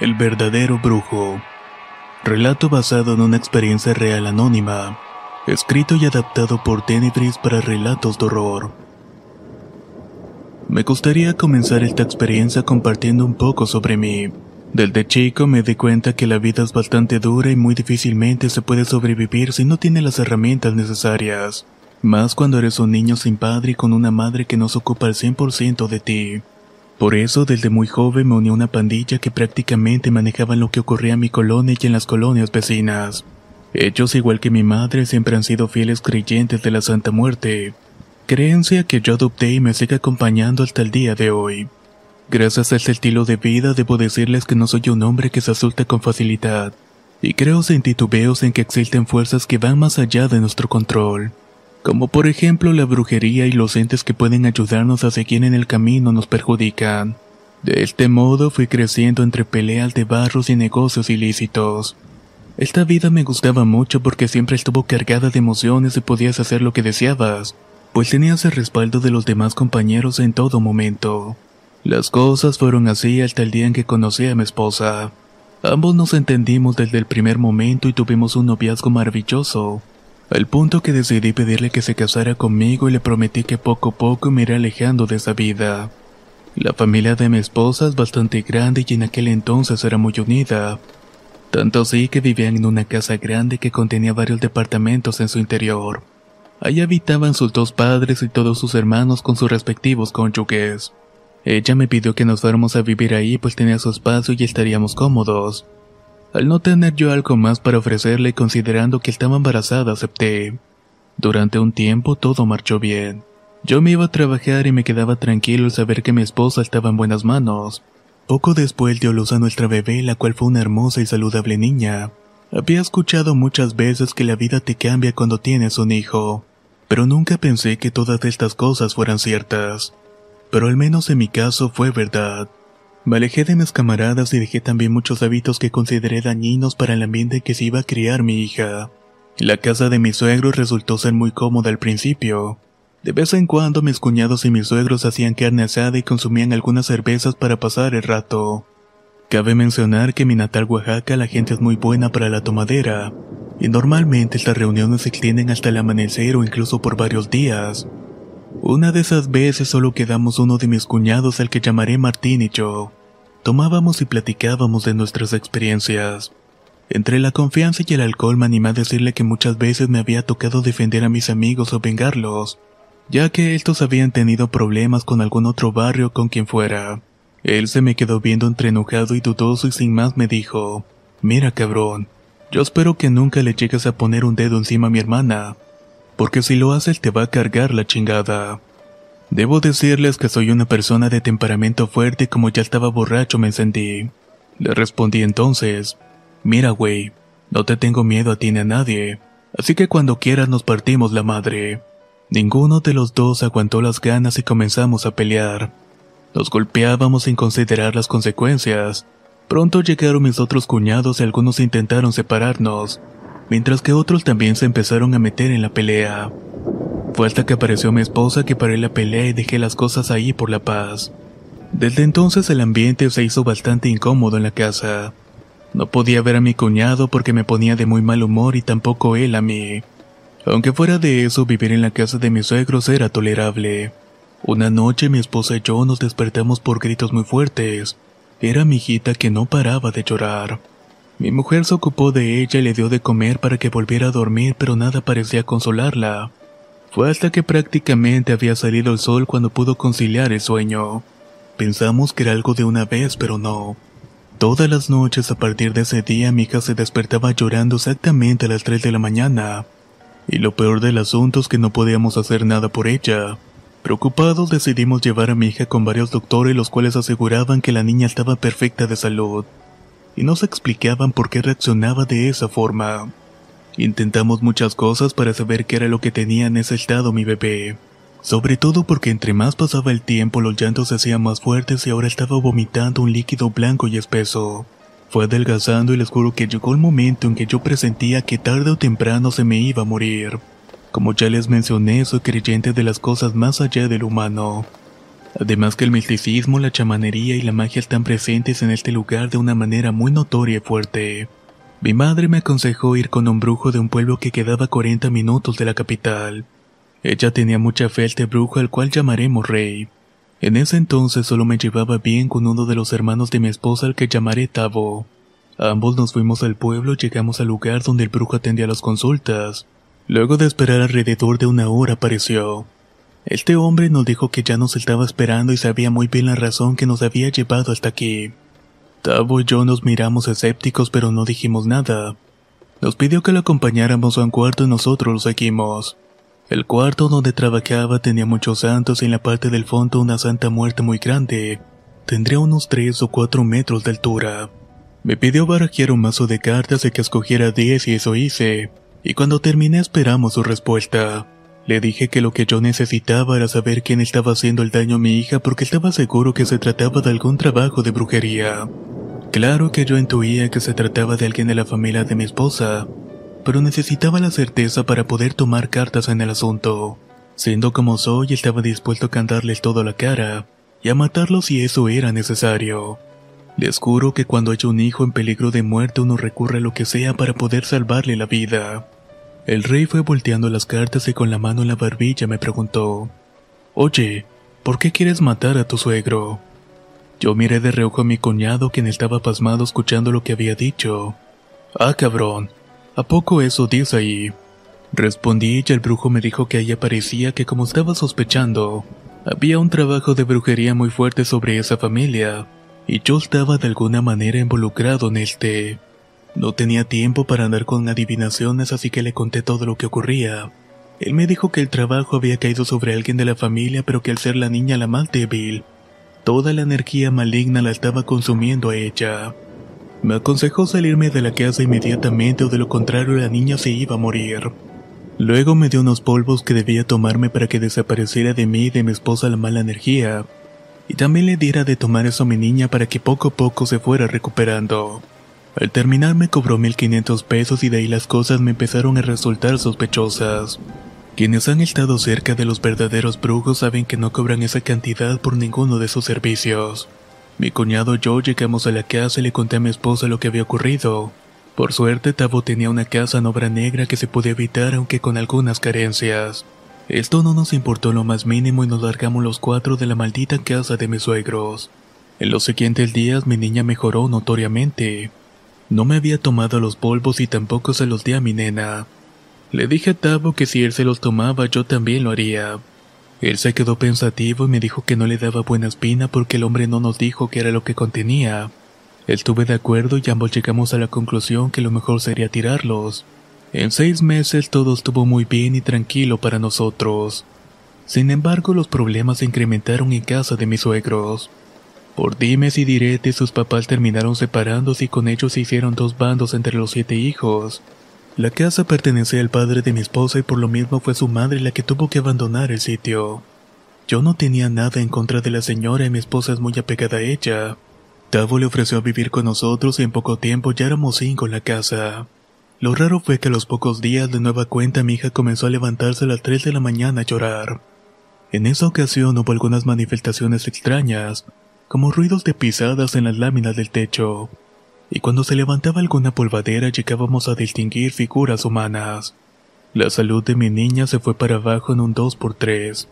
El verdadero brujo. Relato basado en una experiencia real anónima. Escrito y adaptado por Tenebris para relatos de horror. Me gustaría comenzar esta experiencia compartiendo un poco sobre mí. Desde chico me di cuenta que la vida es bastante dura y muy difícilmente se puede sobrevivir si no tiene las herramientas necesarias. Más cuando eres un niño sin padre y con una madre que no se ocupa al 100% de ti. Por eso, desde muy joven me uní a una pandilla que prácticamente manejaba lo que ocurría en mi colonia y en las colonias vecinas. Ellos, igual que mi madre, siempre han sido fieles creyentes de la Santa Muerte, creencia que yo adopté y me sigue acompañando hasta el día de hoy. Gracias a estilo de vida, debo decirles que no soy un hombre que se asusta con facilidad, y creo sin titubeos en que existen fuerzas que van más allá de nuestro control como por ejemplo la brujería y los entes que pueden ayudarnos a seguir en el camino nos perjudican. De este modo fui creciendo entre peleas de barros y negocios ilícitos. Esta vida me gustaba mucho porque siempre estuvo cargada de emociones y podías hacer lo que deseabas, pues tenías el respaldo de los demás compañeros en todo momento. Las cosas fueron así hasta el día en que conocí a mi esposa. Ambos nos entendimos desde el primer momento y tuvimos un noviazgo maravilloso al punto que decidí pedirle que se casara conmigo y le prometí que poco a poco me iré alejando de esa vida. La familia de mi esposa es bastante grande y en aquel entonces era muy unida. Tanto así que vivían en una casa grande que contenía varios departamentos en su interior. Ahí habitaban sus dos padres y todos sus hermanos con sus respectivos cónyuges. Ella me pidió que nos fuéramos a vivir ahí pues tenía su espacio y estaríamos cómodos. Al no tener yo algo más para ofrecerle considerando que estaba embarazada acepté. Durante un tiempo todo marchó bien. Yo me iba a trabajar y me quedaba tranquilo al saber que mi esposa estaba en buenas manos. Poco después dio luz a nuestra bebé, la cual fue una hermosa y saludable niña. Había escuchado muchas veces que la vida te cambia cuando tienes un hijo, pero nunca pensé que todas estas cosas fueran ciertas. Pero al menos en mi caso fue verdad. Me alejé de mis camaradas y dejé también muchos hábitos que consideré dañinos para el ambiente que se iba a criar mi hija. La casa de mis suegros resultó ser muy cómoda al principio. De vez en cuando mis cuñados y mis suegros hacían carne asada y consumían algunas cervezas para pasar el rato. Cabe mencionar que en mi natal Oaxaca la gente es muy buena para la tomadera, y normalmente estas reuniones se extienden hasta el amanecer o incluso por varios días. Una de esas veces solo quedamos uno de mis cuñados al que llamaré Martín y yo. Tomábamos y platicábamos de nuestras experiencias. Entre la confianza y el alcohol me animé a decirle que muchas veces me había tocado defender a mis amigos o vengarlos, ya que estos habían tenido problemas con algún otro barrio con quien fuera. Él se me quedó viendo entre enojado y dudoso y sin más me dijo, Mira cabrón, yo espero que nunca le llegues a poner un dedo encima a mi hermana, porque si lo haces te va a cargar la chingada. Debo decirles que soy una persona de temperamento fuerte y como ya estaba borracho me encendí. Le respondí entonces, mira güey, no te tengo miedo a ti ni a nadie, así que cuando quieras nos partimos la madre. Ninguno de los dos aguantó las ganas y comenzamos a pelear. Nos golpeábamos sin considerar las consecuencias. Pronto llegaron mis otros cuñados y algunos intentaron separarnos, mientras que otros también se empezaron a meter en la pelea. Fue hasta que apareció mi esposa que paré la pelea y dejé las cosas ahí por la paz. Desde entonces el ambiente se hizo bastante incómodo en la casa. No podía ver a mi cuñado porque me ponía de muy mal humor y tampoco él a mí. Aunque fuera de eso, vivir en la casa de mis suegros era tolerable. Una noche mi esposa y yo nos despertamos por gritos muy fuertes. Era mi hijita que no paraba de llorar. Mi mujer se ocupó de ella y le dio de comer para que volviera a dormir, pero nada parecía consolarla. Fue hasta que prácticamente había salido el sol cuando pudo conciliar el sueño. Pensamos que era algo de una vez, pero no. Todas las noches a partir de ese día mi hija se despertaba llorando exactamente a las 3 de la mañana. Y lo peor del asunto es que no podíamos hacer nada por ella. Preocupados decidimos llevar a mi hija con varios doctores los cuales aseguraban que la niña estaba perfecta de salud. Y nos explicaban por qué reaccionaba de esa forma. Intentamos muchas cosas para saber qué era lo que tenía en ese estado mi bebé. Sobre todo porque entre más pasaba el tiempo los llantos se hacían más fuertes y ahora estaba vomitando un líquido blanco y espeso. Fue adelgazando y les juro que llegó el momento en que yo presentía que tarde o temprano se me iba a morir. Como ya les mencioné, soy creyente de las cosas más allá del humano. Además que el misticismo, la chamanería y la magia están presentes en este lugar de una manera muy notoria y fuerte. Mi madre me aconsejó ir con un brujo de un pueblo que quedaba a 40 minutos de la capital. Ella tenía mucha fe a este brujo al cual llamaremos Rey. En ese entonces solo me llevaba bien con uno de los hermanos de mi esposa al que llamaré Tavo. Ambos nos fuimos al pueblo y llegamos al lugar donde el brujo atendía las consultas. Luego de esperar alrededor de una hora apareció. Este hombre nos dijo que ya nos estaba esperando y sabía muy bien la razón que nos había llevado hasta aquí. Tavo y yo nos miramos escépticos pero no dijimos nada. Nos pidió que lo acompañáramos a un cuarto y nosotros lo seguimos. El cuarto donde trabajaba tenía muchos santos y en la parte del fondo una santa muerte muy grande. Tendría unos 3 o 4 metros de altura. Me pidió barajear un mazo de cartas y que escogiera 10 y eso hice. Y cuando terminé esperamos su respuesta. Le dije que lo que yo necesitaba era saber quién estaba haciendo el daño a mi hija porque estaba seguro que se trataba de algún trabajo de brujería. Claro que yo intuía que se trataba de alguien de la familia de mi esposa, pero necesitaba la certeza para poder tomar cartas en el asunto. Siendo como soy, estaba dispuesto a cantarles todo a la cara y a matarlos si eso era necesario. Les juro que cuando hay un hijo en peligro de muerte uno recurre a lo que sea para poder salvarle la vida. El rey fue volteando las cartas y con la mano en la barbilla me preguntó, Oye, ¿por qué quieres matar a tu suegro? Yo miré de reojo a mi cuñado quien estaba pasmado escuchando lo que había dicho. Ah, cabrón, ¿a poco eso dice ahí? Respondí y el brujo me dijo que ahí parecía que como estaba sospechando, había un trabajo de brujería muy fuerte sobre esa familia, y yo estaba de alguna manera involucrado en este. No tenía tiempo para andar con adivinaciones, así que le conté todo lo que ocurría. Él me dijo que el trabajo había caído sobre alguien de la familia, pero que al ser la niña la más débil, toda la energía maligna la estaba consumiendo a ella. Me aconsejó salirme de la casa inmediatamente o de lo contrario la niña se iba a morir. Luego me dio unos polvos que debía tomarme para que desapareciera de mí y de mi esposa la mala energía, y también le diera de tomar eso a mi niña para que poco a poco se fuera recuperando. Al terminar me cobró 1500 pesos y de ahí las cosas me empezaron a resultar sospechosas. Quienes han estado cerca de los verdaderos brujos saben que no cobran esa cantidad por ninguno de sus servicios. Mi cuñado y yo llegamos a la casa y le conté a mi esposa lo que había ocurrido. Por suerte, Tavo tenía una casa en obra negra que se podía evitar aunque con algunas carencias. Esto no nos importó lo más mínimo y nos largamos los cuatro de la maldita casa de mis suegros. En los siguientes días mi niña mejoró notoriamente. No me había tomado los polvos y tampoco se los di a mi nena. Le dije a Tavo que si él se los tomaba yo también lo haría. Él se quedó pensativo y me dijo que no le daba buena espina porque el hombre no nos dijo qué era lo que contenía. Estuve de acuerdo y ambos llegamos a la conclusión que lo mejor sería tirarlos. En seis meses todo estuvo muy bien y tranquilo para nosotros. Sin embargo, los problemas se incrementaron en casa de mis suegros. Por dimes y diretes sus papás terminaron separándose y con ellos se hicieron dos bandos entre los siete hijos. La casa pertenecía al padre de mi esposa y por lo mismo fue su madre la que tuvo que abandonar el sitio. Yo no tenía nada en contra de la señora y mi esposa es muy apegada a ella. Tavo le ofreció vivir con nosotros y en poco tiempo ya éramos cinco en la casa. Lo raro fue que a los pocos días de nueva cuenta mi hija comenzó a levantarse a las 3 de la mañana a llorar. En esa ocasión hubo algunas manifestaciones extrañas, como ruidos de pisadas en las láminas del techo, y cuando se levantaba alguna polvadera llegábamos a distinguir figuras humanas. La salud de mi niña se fue para abajo en un 2 por 3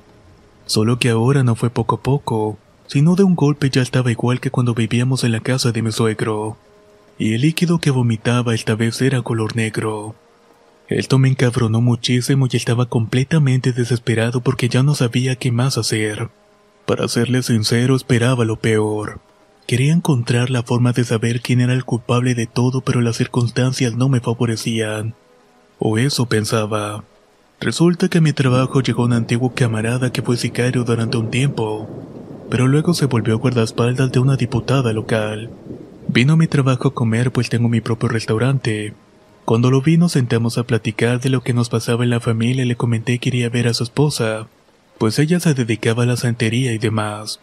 Solo que ahora no fue poco a poco, sino de un golpe ya estaba igual que cuando vivíamos en la casa de mi suegro. y el líquido que vomitaba esta vez era color negro. Esto me encabronó muchísimo y estaba completamente desesperado porque ya no sabía qué más hacer. Para serle sincero, esperaba lo peor. Quería encontrar la forma de saber quién era el culpable de todo, pero las circunstancias no me favorecían. O eso pensaba. Resulta que a mi trabajo llegó un antiguo camarada que fue sicario durante un tiempo, pero luego se volvió guardaespaldas de una diputada local. Vino a mi trabajo a comer pues tengo mi propio restaurante. Cuando lo vi nos sentamos a platicar de lo que nos pasaba en la familia y le comenté que quería ver a su esposa, pues ella se dedicaba a la santería y demás.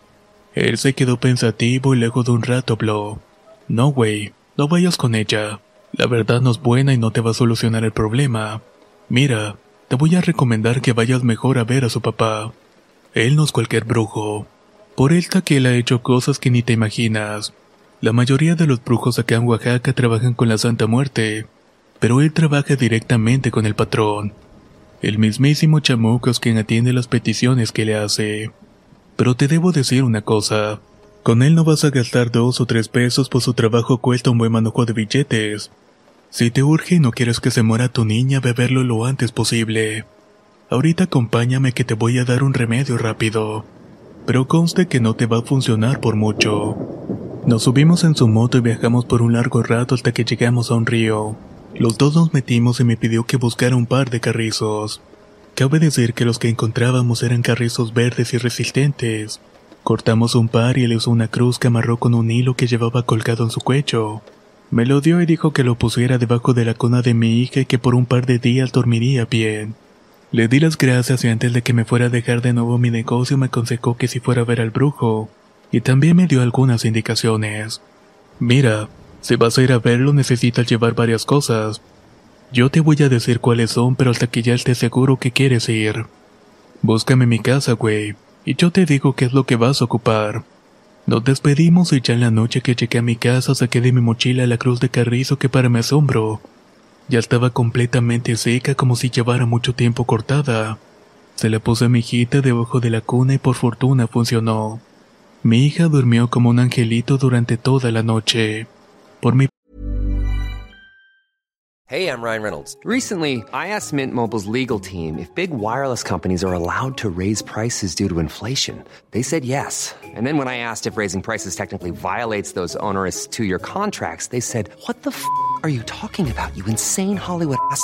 Él se quedó pensativo y luego de un rato habló. No, güey, no vayas con ella. La verdad no es buena y no te va a solucionar el problema. Mira, te voy a recomendar que vayas mejor a ver a su papá. Él no es cualquier brujo. Por él ha hecho cosas que ni te imaginas. La mayoría de los brujos acá en Oaxaca trabajan con la Santa Muerte, pero él trabaja directamente con el patrón. El mismísimo chamuco es quien atiende las peticiones que le hace. Pero te debo decir una cosa. Con él no vas a gastar dos o tres pesos pues su trabajo cuesta un buen manojo de billetes. Si te urge y no quieres que se muera tu niña, verlo lo antes posible. Ahorita acompáñame que te voy a dar un remedio rápido. Pero conste que no te va a funcionar por mucho. Nos subimos en su moto y viajamos por un largo rato hasta que llegamos a un río. Los dos nos metimos y me pidió que buscara un par de carrizos. Cabe decir que los que encontrábamos eran carrizos verdes y resistentes. Cortamos un par y él usó una cruz que amarró con un hilo que llevaba colgado en su cuello. Me lo dio y dijo que lo pusiera debajo de la cuna de mi hija y que por un par de días dormiría bien. Le di las gracias y antes de que me fuera a dejar de nuevo mi negocio me aconsejó que si fuera a ver al brujo, y también me dio algunas indicaciones. Mira, si vas a ir a verlo necesitas llevar varias cosas. Yo te voy a decir cuáles son, pero hasta que ya estés seguro que quieres ir. Búscame mi casa, güey, y yo te digo qué es lo que vas a ocupar. Nos despedimos y ya en la noche que llegué a mi casa saqué de mi mochila la cruz de carrizo que para mi asombro ya estaba completamente seca como si llevara mucho tiempo cortada. Se la puse a mi hijita debajo de la cuna y por fortuna funcionó. Mi hija durmió como un angelito durante toda la noche. Por mi Hey, I'm Ryan Reynolds. Recently, I asked Mint Mobile's legal team if big wireless companies are allowed to raise prices due to inflation. They said yes. And then when I asked if raising prices technically violates those onerous two year contracts, they said, What the f are you talking about, you insane Hollywood ass?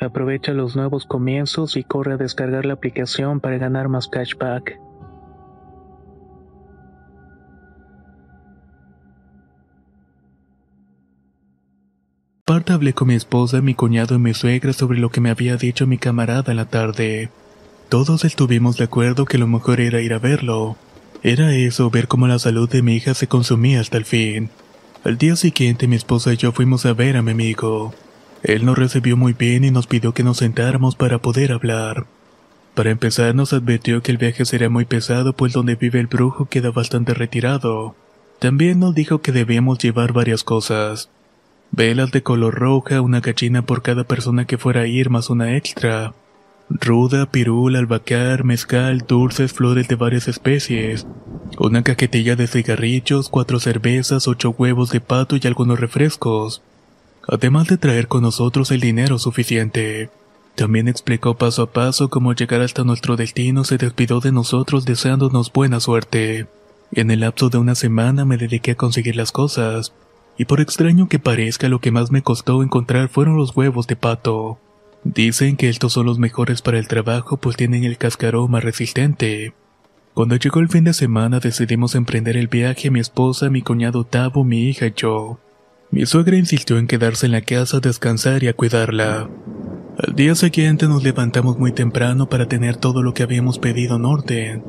Aprovecha los nuevos comienzos y corre a descargar la aplicación para ganar más cashback. Aparte hablé con mi esposa, mi cuñado y mi suegra sobre lo que me había dicho mi camarada la tarde. Todos estuvimos de acuerdo que lo mejor era ir a verlo. Era eso, ver cómo la salud de mi hija se consumía hasta el fin. Al día siguiente mi esposa y yo fuimos a ver a mi amigo. Él nos recibió muy bien y nos pidió que nos sentáramos para poder hablar. Para empezar nos advirtió que el viaje sería muy pesado pues donde vive el brujo queda bastante retirado. También nos dijo que debíamos llevar varias cosas. Velas de color roja, una gallina por cada persona que fuera a ir más una extra. Ruda, pirul, albahacar, mezcal, dulces, flores de varias especies. Una cajetilla de cigarrillos, cuatro cervezas, ocho huevos de pato y algunos refrescos. Además de traer con nosotros el dinero suficiente. También explicó paso a paso cómo llegar hasta nuestro destino se despidió de nosotros deseándonos buena suerte. En el lapso de una semana me dediqué a conseguir las cosas y por extraño que parezca lo que más me costó encontrar fueron los huevos de pato. Dicen que estos son los mejores para el trabajo pues tienen el cascarón más resistente. Cuando llegó el fin de semana decidimos emprender el viaje mi esposa, mi cuñado Tavo, mi hija y yo. Mi suegra insistió en quedarse en la casa a descansar y a cuidarla. Al día siguiente nos levantamos muy temprano para tener todo lo que habíamos pedido en orden.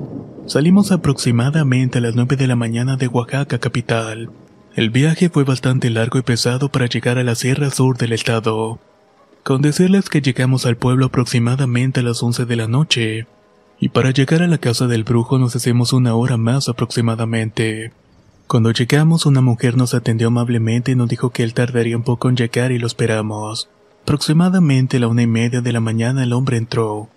Salimos aproximadamente a las 9 de la mañana de Oaxaca capital. El viaje fue bastante largo y pesado para llegar a la sierra sur del estado. Con decirles que llegamos al pueblo aproximadamente a las 11 de la noche, y para llegar a la casa del brujo nos hacemos una hora más aproximadamente. Cuando llegamos una mujer nos atendió amablemente y nos dijo que él tardaría un poco en llegar y lo esperamos. Aproximadamente a la una y media de la mañana el hombre entró.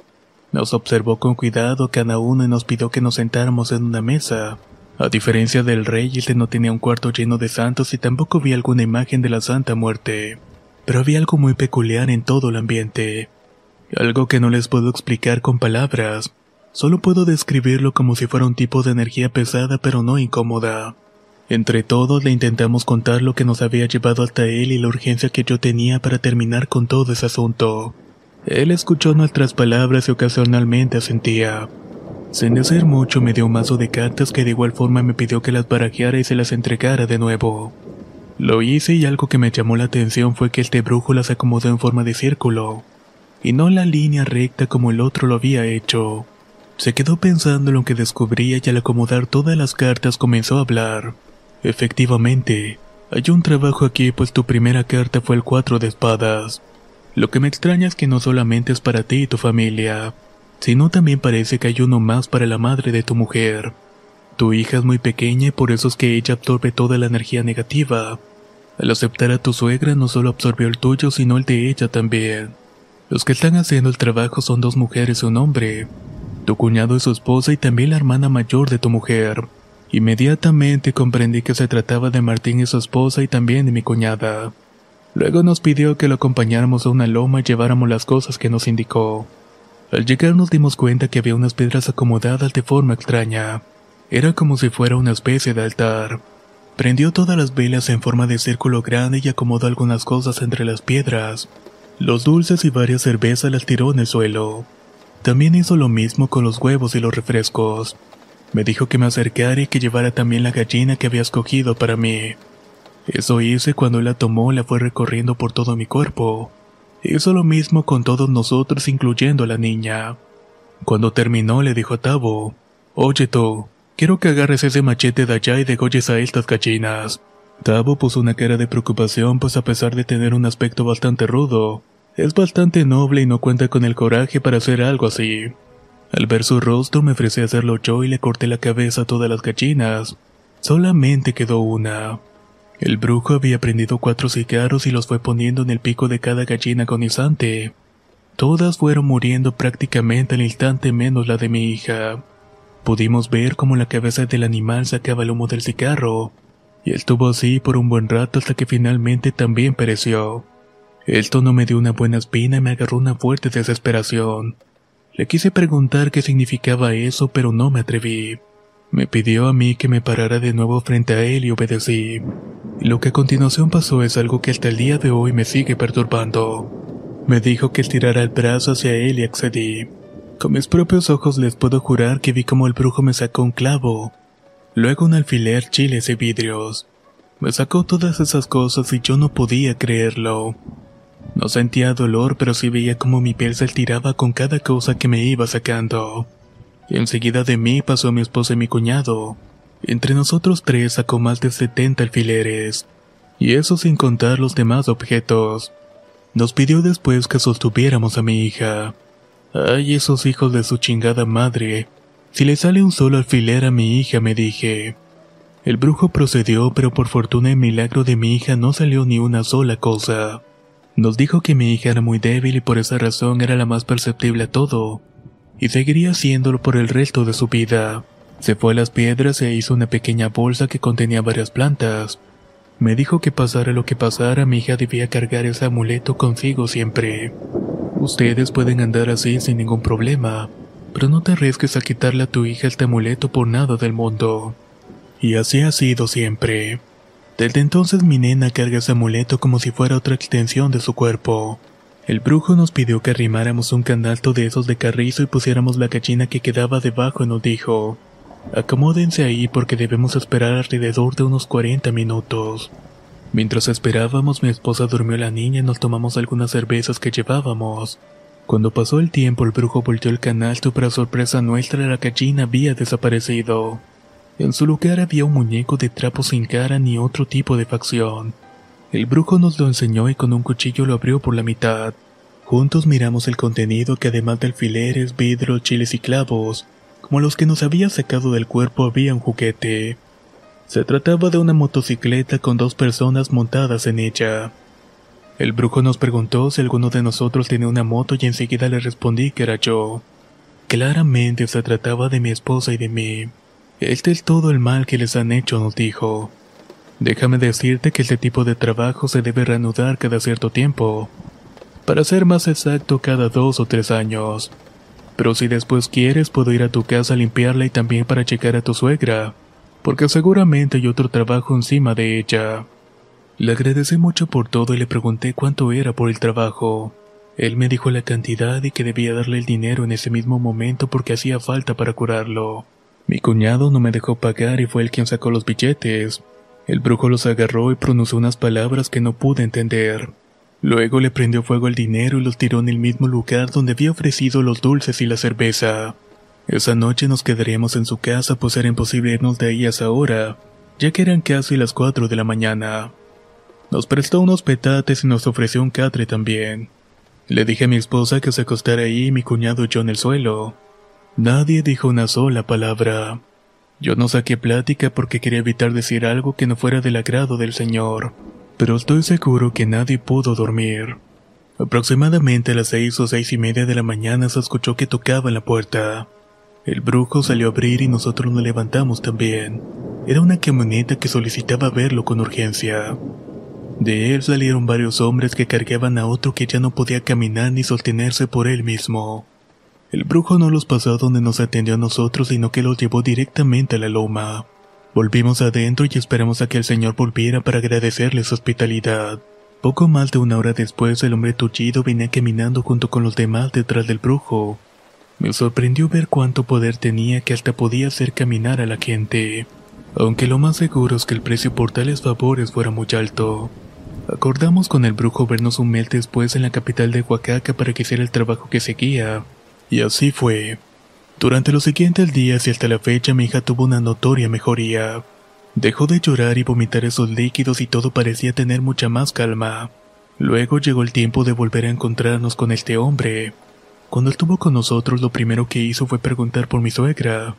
Nos observó con cuidado cada uno y nos pidió que nos sentáramos en una mesa. A diferencia del rey, este no tenía un cuarto lleno de santos y tampoco vi alguna imagen de la Santa Muerte. Pero había algo muy peculiar en todo el ambiente. Algo que no les puedo explicar con palabras. Solo puedo describirlo como si fuera un tipo de energía pesada pero no incómoda. Entre todos le intentamos contar lo que nos había llevado hasta él y la urgencia que yo tenía para terminar con todo ese asunto. Él escuchó nuestras palabras y ocasionalmente asentía. Sin decir mucho me dio un mazo de cartas que de igual forma me pidió que las barajeara y se las entregara de nuevo. Lo hice y algo que me llamó la atención fue que este brujo las acomodó en forma de círculo, y no la línea recta como el otro lo había hecho. Se quedó pensando en lo que descubría y al acomodar todas las cartas comenzó a hablar. Efectivamente, hay un trabajo aquí pues tu primera carta fue el cuatro de espadas. Lo que me extraña es que no solamente es para ti y tu familia, sino también parece que hay uno más para la madre de tu mujer. Tu hija es muy pequeña y por eso es que ella absorbe toda la energía negativa. Al aceptar a tu suegra no solo absorbió el tuyo, sino el de ella también. Los que están haciendo el trabajo son dos mujeres y un hombre. Tu cuñado y su esposa y también la hermana mayor de tu mujer. Inmediatamente comprendí que se trataba de Martín y su esposa y también de mi cuñada. Luego nos pidió que lo acompañáramos a una loma y lleváramos las cosas que nos indicó. Al llegar nos dimos cuenta que había unas piedras acomodadas de forma extraña. Era como si fuera una especie de altar. Prendió todas las velas en forma de círculo grande y acomodó algunas cosas entre las piedras. Los dulces y varias cervezas las tiró en el suelo. También hizo lo mismo con los huevos y los refrescos. Me dijo que me acercara y que llevara también la gallina que había escogido para mí. Eso hice cuando él la tomó la fue recorriendo por todo mi cuerpo. Hizo lo mismo con todos nosotros, incluyendo a la niña. Cuando terminó, le dijo a Tavo: Oye tú, quiero que agarres ese machete de allá y degolles a estas gallinas. Tavo puso una cara de preocupación, pues a pesar de tener un aspecto bastante rudo, es bastante noble y no cuenta con el coraje para hacer algo así. Al ver su rostro me ofrecí a hacerlo yo y le corté la cabeza a todas las gallinas. Solamente quedó una. El brujo había prendido cuatro cigarros y los fue poniendo en el pico de cada gallina agonizante. Todas fueron muriendo prácticamente al instante menos la de mi hija. Pudimos ver cómo la cabeza del animal sacaba el humo del cigarro, y estuvo así por un buen rato hasta que finalmente también pereció. Esto no me dio una buena espina y me agarró una fuerte desesperación. Le quise preguntar qué significaba eso, pero no me atreví. Me pidió a mí que me parara de nuevo frente a él y obedecí. Lo que a continuación pasó es algo que hasta el día de hoy me sigue perturbando. Me dijo que estirara el brazo hacia él y accedí. Con mis propios ojos les puedo jurar que vi como el brujo me sacó un clavo, luego un alfiler, chiles y vidrios. Me sacó todas esas cosas y yo no podía creerlo. No sentía dolor, pero sí veía como mi piel se estiraba con cada cosa que me iba sacando. Enseguida de mí pasó mi esposa y mi cuñado. Entre nosotros tres sacó más de 70 alfileres. Y eso sin contar los demás objetos. Nos pidió después que sostuviéramos a mi hija. Ay, esos hijos de su chingada madre. Si le sale un solo alfiler a mi hija, me dije. El brujo procedió, pero por fortuna y milagro de mi hija no salió ni una sola cosa. Nos dijo que mi hija era muy débil y por esa razón era la más perceptible a todo, y seguiría haciéndolo por el resto de su vida. Se fue a las piedras e hizo una pequeña bolsa que contenía varias plantas. Me dijo que pasara lo que pasara, mi hija debía cargar ese amuleto consigo siempre. Ustedes pueden andar así sin ningún problema, pero no te arriesgues a quitarle a tu hija este amuleto por nada del mundo. Y así ha sido siempre. Desde entonces mi nena carga ese amuleto como si fuera otra extensión de su cuerpo. El brujo nos pidió que arrimáramos un canalto de esos de carrizo y pusiéramos la gallina que quedaba debajo y nos dijo, acomódense ahí porque debemos esperar alrededor de unos 40 minutos. Mientras esperábamos mi esposa durmió la niña y nos tomamos algunas cervezas que llevábamos. Cuando pasó el tiempo el brujo volteó el canalto y para sorpresa nuestra la gallina había desaparecido. En su lugar había un muñeco de trapo sin cara ni otro tipo de facción. El brujo nos lo enseñó y con un cuchillo lo abrió por la mitad. Juntos miramos el contenido que además de alfileres, vidros, chiles y clavos, como los que nos había sacado del cuerpo había un juguete. Se trataba de una motocicleta con dos personas montadas en ella. El brujo nos preguntó si alguno de nosotros tenía una moto y enseguida le respondí que era yo. Claramente se trataba de mi esposa y de mí. Este es todo el mal que les han hecho, nos dijo. Déjame decirte que este tipo de trabajo se debe reanudar cada cierto tiempo. Para ser más exacto, cada dos o tres años. Pero si después quieres, puedo ir a tu casa a limpiarla y también para checar a tu suegra, porque seguramente hay otro trabajo encima de ella. Le agradecí mucho por todo y le pregunté cuánto era por el trabajo. Él me dijo la cantidad y que debía darle el dinero en ese mismo momento porque hacía falta para curarlo. Mi cuñado no me dejó pagar y fue el quien sacó los billetes. El brujo los agarró y pronunció unas palabras que no pude entender. Luego le prendió fuego al dinero y los tiró en el mismo lugar donde había ofrecido los dulces y la cerveza. Esa noche nos quedaríamos en su casa pues era imposible irnos de ahí a esa hora, ya que eran casi las cuatro de la mañana. Nos prestó unos petates y nos ofreció un catre también. Le dije a mi esposa que se acostara ahí y mi cuñado y yo en el suelo. Nadie dijo una sola palabra. Yo no saqué plática porque quería evitar decir algo que no fuera del agrado del Señor, pero estoy seguro que nadie pudo dormir. Aproximadamente a las seis o seis y media de la mañana se escuchó que tocaba en la puerta. El brujo salió a abrir y nosotros nos levantamos también. Era una camioneta que solicitaba verlo con urgencia. De él salieron varios hombres que cargaban a otro que ya no podía caminar ni sostenerse por él mismo. El brujo no los pasó donde nos atendió a nosotros, sino que los llevó directamente a la loma. Volvimos adentro y esperamos a que el señor volviera para agradecerle su hospitalidad. Poco más de una hora después, el hombre tullido venía caminando junto con los demás detrás del brujo. Me sorprendió ver cuánto poder tenía que hasta podía hacer caminar a la gente. Aunque lo más seguro es que el precio por tales favores fuera muy alto. Acordamos con el brujo vernos un mes después en la capital de Oaxaca para que hiciera el trabajo que seguía. Y así fue. Durante los siguientes días y hasta la fecha mi hija tuvo una notoria mejoría. Dejó de llorar y vomitar esos líquidos y todo parecía tener mucha más calma. Luego llegó el tiempo de volver a encontrarnos con este hombre. Cuando estuvo con nosotros lo primero que hizo fue preguntar por mi suegra.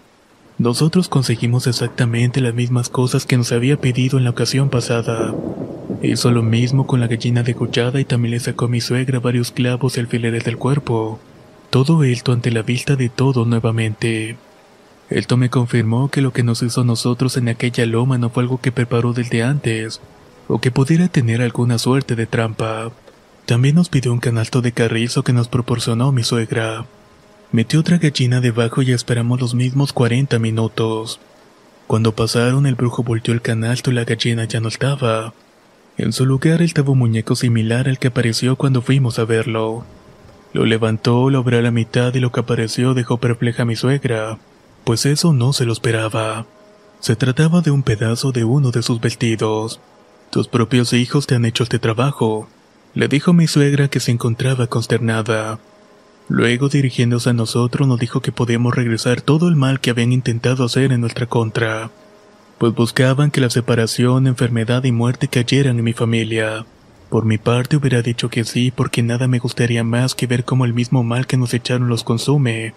Nosotros conseguimos exactamente las mismas cosas que nos había pedido en la ocasión pasada. Hizo lo mismo con la gallina degollada y también le sacó a mi suegra varios clavos y alfileres del cuerpo. Todo esto ante la vista de todo nuevamente. Esto me confirmó que lo que nos hizo a nosotros en aquella loma no fue algo que preparó desde antes, o que pudiera tener alguna suerte de trampa. También nos pidió un canasto de carrizo que nos proporcionó mi suegra. Metió otra gallina debajo y esperamos los mismos 40 minutos. Cuando pasaron, el brujo volteó el canasto y la gallina ya no estaba. En su lugar estaba un muñeco similar al que apareció cuando fuimos a verlo. Lo levantó, lo abrió a la mitad y lo que apareció dejó perpleja a mi suegra, pues eso no se lo esperaba. Se trataba de un pedazo de uno de sus vestidos. Tus propios hijos te han hecho este trabajo, le dijo mi suegra que se encontraba consternada. Luego, dirigiéndose a nosotros, nos dijo que podíamos regresar todo el mal que habían intentado hacer en nuestra contra, pues buscaban que la separación, enfermedad y muerte cayeran en mi familia. Por mi parte hubiera dicho que sí, porque nada me gustaría más que ver cómo el mismo mal que nos echaron los consume.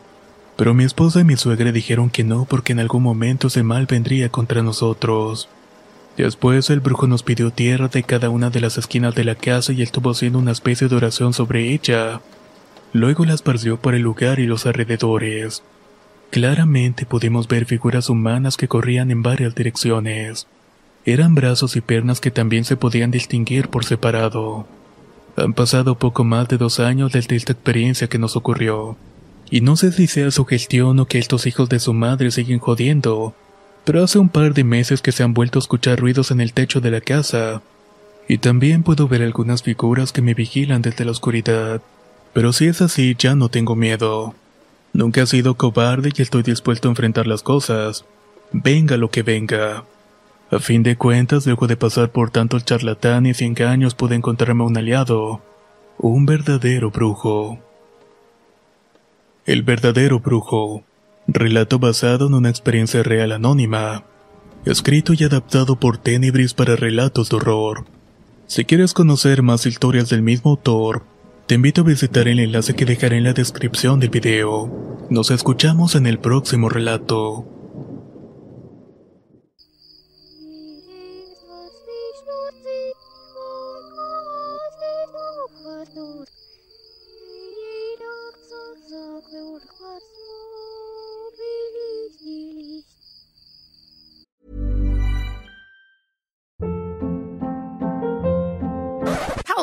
Pero mi esposa y mi suegra dijeron que no, porque en algún momento ese mal vendría contra nosotros. Después el brujo nos pidió tierra de cada una de las esquinas de la casa y estuvo haciendo una especie de oración sobre ella. Luego la esparció por el lugar y los alrededores. Claramente pudimos ver figuras humanas que corrían en varias direcciones. Eran brazos y piernas que también se podían distinguir por separado. Han pasado poco más de dos años desde esta experiencia que nos ocurrió. Y no sé si sea su gestión o que estos hijos de su madre siguen jodiendo, pero hace un par de meses que se han vuelto a escuchar ruidos en el techo de la casa. Y también puedo ver algunas figuras que me vigilan desde la oscuridad. Pero si es así, ya no tengo miedo. Nunca he sido cobarde y estoy dispuesto a enfrentar las cosas. Venga lo que venga. A fin de cuentas, luego de pasar por tantos charlatanes y engaños, pude encontrarme un aliado. Un verdadero brujo. El verdadero brujo. Relato basado en una experiencia real anónima. Escrito y adaptado por Tenebris para relatos de horror. Si quieres conocer más historias del mismo autor, te invito a visitar el enlace que dejaré en la descripción del video. Nos escuchamos en el próximo relato.